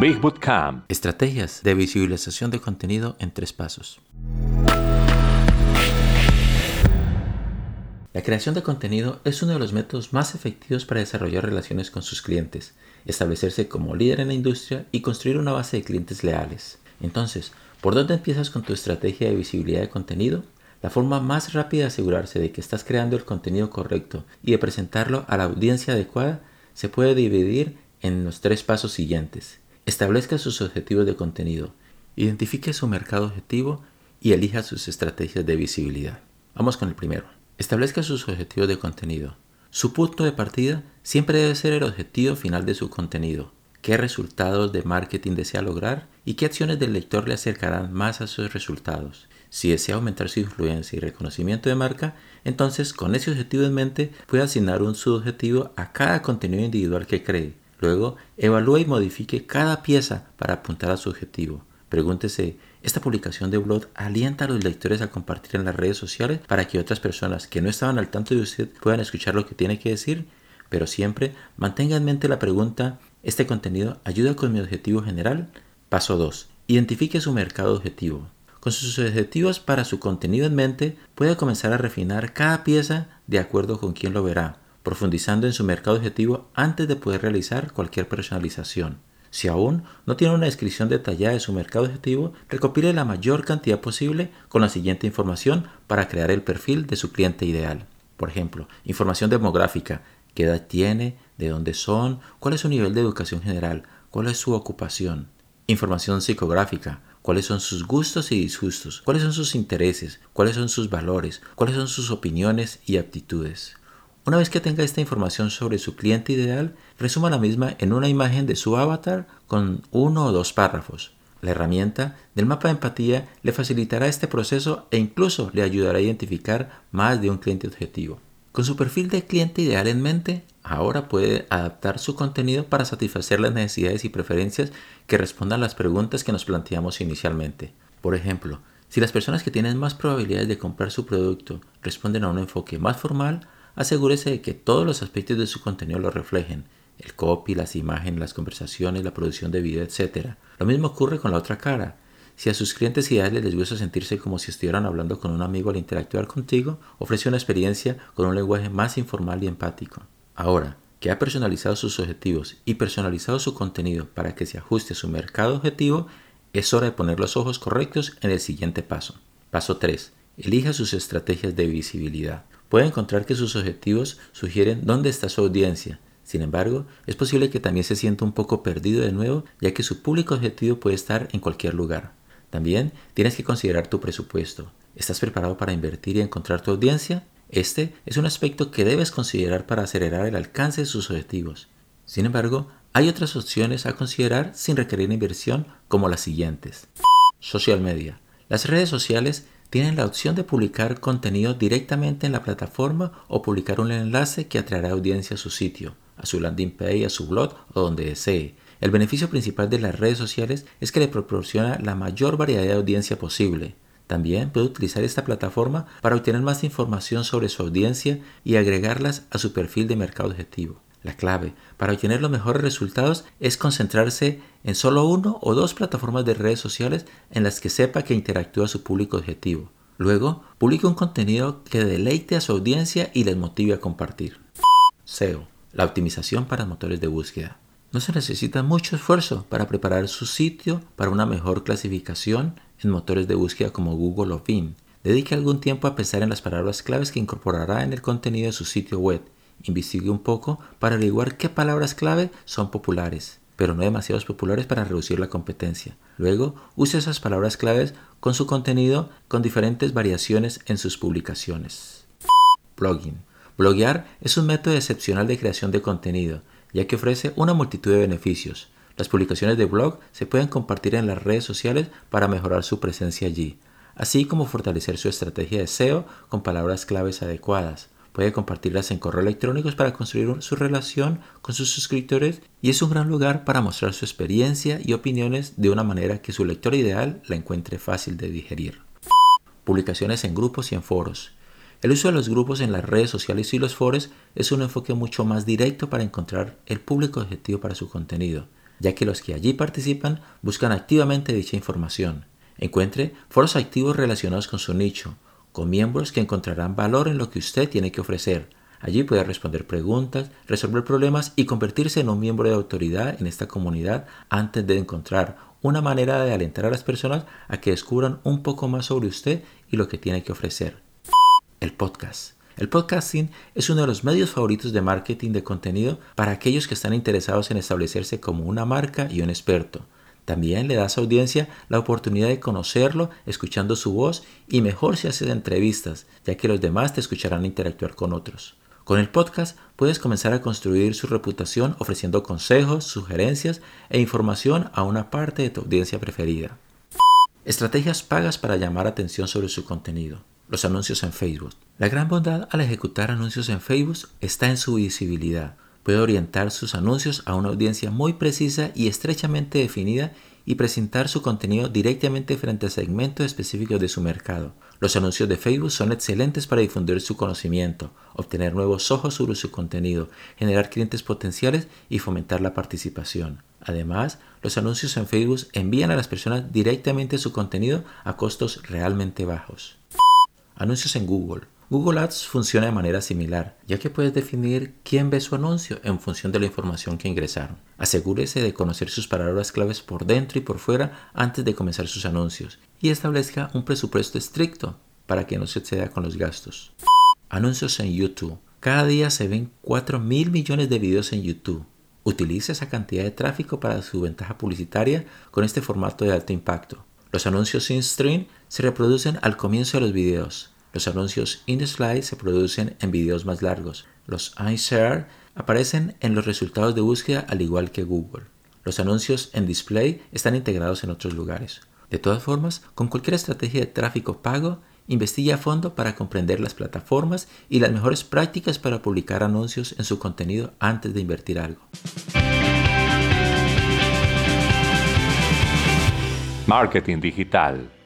Big Bootcamp. Estrategias de visibilización de contenido en tres pasos. La creación de contenido es uno de los métodos más efectivos para desarrollar relaciones con sus clientes, establecerse como líder en la industria y construir una base de clientes leales. Entonces, ¿por dónde empiezas con tu estrategia de visibilidad de contenido? La forma más rápida de asegurarse de que estás creando el contenido correcto y de presentarlo a la audiencia adecuada se puede dividir en los tres pasos siguientes. Establezca sus objetivos de contenido, identifique su mercado objetivo y elija sus estrategias de visibilidad. Vamos con el primero. Establezca sus objetivos de contenido. Su punto de partida siempre debe ser el objetivo final de su contenido. ¿Qué resultados de marketing desea lograr y qué acciones del lector le acercarán más a sus resultados? Si desea aumentar su influencia y reconocimiento de marca, entonces con ese objetivo en mente puede asignar un subobjetivo a cada contenido individual que cree Luego, evalúe y modifique cada pieza para apuntar a su objetivo. Pregúntese, ¿esta publicación de blog alienta a los lectores a compartir en las redes sociales para que otras personas que no estaban al tanto de usted puedan escuchar lo que tiene que decir? Pero siempre mantenga en mente la pregunta, ¿este contenido ayuda con mi objetivo general? Paso 2. Identifique su mercado objetivo. Con sus objetivos para su contenido en mente, puede comenzar a refinar cada pieza de acuerdo con quién lo verá profundizando en su mercado objetivo antes de poder realizar cualquier personalización. Si aún no tiene una descripción detallada de su mercado objetivo, recopile la mayor cantidad posible con la siguiente información para crear el perfil de su cliente ideal. Por ejemplo, información demográfica, qué edad tiene, de dónde son, cuál es su nivel de educación general, cuál es su ocupación. Información psicográfica, cuáles son sus gustos y disgustos, cuáles son sus intereses, cuáles son sus valores, cuáles son sus opiniones y aptitudes. Una vez que tenga esta información sobre su cliente ideal, resuma la misma en una imagen de su avatar con uno o dos párrafos. La herramienta del mapa de empatía le facilitará este proceso e incluso le ayudará a identificar más de un cliente objetivo. Con su perfil de cliente ideal en mente, ahora puede adaptar su contenido para satisfacer las necesidades y preferencias que respondan a las preguntas que nos planteamos inicialmente. Por ejemplo, si las personas que tienen más probabilidades de comprar su producto responden a un enfoque más formal, asegúrese de que todos los aspectos de su contenido lo reflejen, el copy, las imágenes, las conversaciones, la producción de video, etc. Lo mismo ocurre con la otra cara. Si a sus clientes ideales les gusta sentirse como si estuvieran hablando con un amigo al interactuar contigo, ofrece una experiencia con un lenguaje más informal y empático. Ahora, que ha personalizado sus objetivos y personalizado su contenido para que se ajuste a su mercado objetivo, es hora de poner los ojos correctos en el siguiente paso. Paso 3. Elija sus estrategias de visibilidad puede encontrar que sus objetivos sugieren dónde está su audiencia. Sin embargo, es posible que también se sienta un poco perdido de nuevo, ya que su público objetivo puede estar en cualquier lugar. También tienes que considerar tu presupuesto. ¿Estás preparado para invertir y encontrar tu audiencia? Este es un aspecto que debes considerar para acelerar el alcance de sus objetivos. Sin embargo, hay otras opciones a considerar sin requerir inversión como las siguientes. Social media. Las redes sociales tienen la opción de publicar contenido directamente en la plataforma o publicar un enlace que atraerá audiencia a su sitio, a su landing page, a su blog o donde desee. El beneficio principal de las redes sociales es que le proporciona la mayor variedad de audiencia posible. También puede utilizar esta plataforma para obtener más información sobre su audiencia y agregarlas a su perfil de mercado objetivo. La clave para obtener los mejores resultados es concentrarse en solo uno o dos plataformas de redes sociales en las que sepa que interactúa su público objetivo. Luego, publique un contenido que deleite a su audiencia y les motive a compartir. SEO, la optimización para motores de búsqueda. No se necesita mucho esfuerzo para preparar su sitio para una mejor clasificación en motores de búsqueda como Google o Bing. Dedique algún tiempo a pensar en las palabras claves que incorporará en el contenido de su sitio web Investigue un poco para averiguar qué palabras clave son populares, pero no demasiados populares para reducir la competencia. Luego, use esas palabras claves con su contenido con diferentes variaciones en sus publicaciones. Blogging. Bloguear es un método excepcional de creación de contenido, ya que ofrece una multitud de beneficios. Las publicaciones de blog se pueden compartir en las redes sociales para mejorar su presencia allí, así como fortalecer su estrategia de SEO con palabras claves adecuadas. Puede compartirlas en correo electrónicos para construir su relación con sus suscriptores y es un gran lugar para mostrar su experiencia y opiniones de una manera que su lector ideal la encuentre fácil de digerir. Publicaciones en grupos y en foros. El uso de los grupos en las redes sociales y los foros es un enfoque mucho más directo para encontrar el público objetivo para su contenido. ya que los que allí participan buscan activamente dicha información. Encuentre foros activos relacionados con su nicho, con miembros que encontrarán valor en lo que usted tiene que ofrecer. Allí puede responder preguntas, resolver problemas y convertirse en un miembro de autoridad en esta comunidad antes de encontrar una manera de alentar a las personas a que descubran un poco más sobre usted y lo que tiene que ofrecer. El podcast. El podcasting es uno de los medios favoritos de marketing de contenido para aquellos que están interesados en establecerse como una marca y un experto. También le da a audiencia la oportunidad de conocerlo escuchando su voz y mejor si haces entrevistas, ya que los demás te escucharán interactuar con otros. Con el podcast puedes comenzar a construir su reputación ofreciendo consejos, sugerencias e información a una parte de tu audiencia preferida. Estrategias pagas para llamar atención sobre su contenido los anuncios en Facebook. La gran bondad al ejecutar anuncios en Facebook está en su visibilidad. Puede orientar sus anuncios a una audiencia muy precisa y estrechamente definida y presentar su contenido directamente frente a segmentos específicos de su mercado. Los anuncios de Facebook son excelentes para difundir su conocimiento, obtener nuevos ojos sobre su contenido, generar clientes potenciales y fomentar la participación. Además, los anuncios en Facebook envían a las personas directamente su contenido a costos realmente bajos. Anuncios en Google. Google Ads funciona de manera similar, ya que puedes definir quién ve su anuncio en función de la información que ingresaron. Asegúrese de conocer sus palabras claves por dentro y por fuera antes de comenzar sus anuncios y establezca un presupuesto estricto para que no se exceda con los gastos. Anuncios en YouTube. Cada día se ven 4 mil millones de videos en YouTube. Utilice esa cantidad de tráfico para su ventaja publicitaria con este formato de alto impacto. Los anuncios in-stream se reproducen al comienzo de los videos. Los anuncios in-slide se producen en videos más largos. Los in-share aparecen en los resultados de búsqueda al igual que Google. Los anuncios en display están integrados en otros lugares. De todas formas, con cualquier estrategia de tráfico pago, investigue a fondo para comprender las plataformas y las mejores prácticas para publicar anuncios en su contenido antes de invertir algo. Marketing digital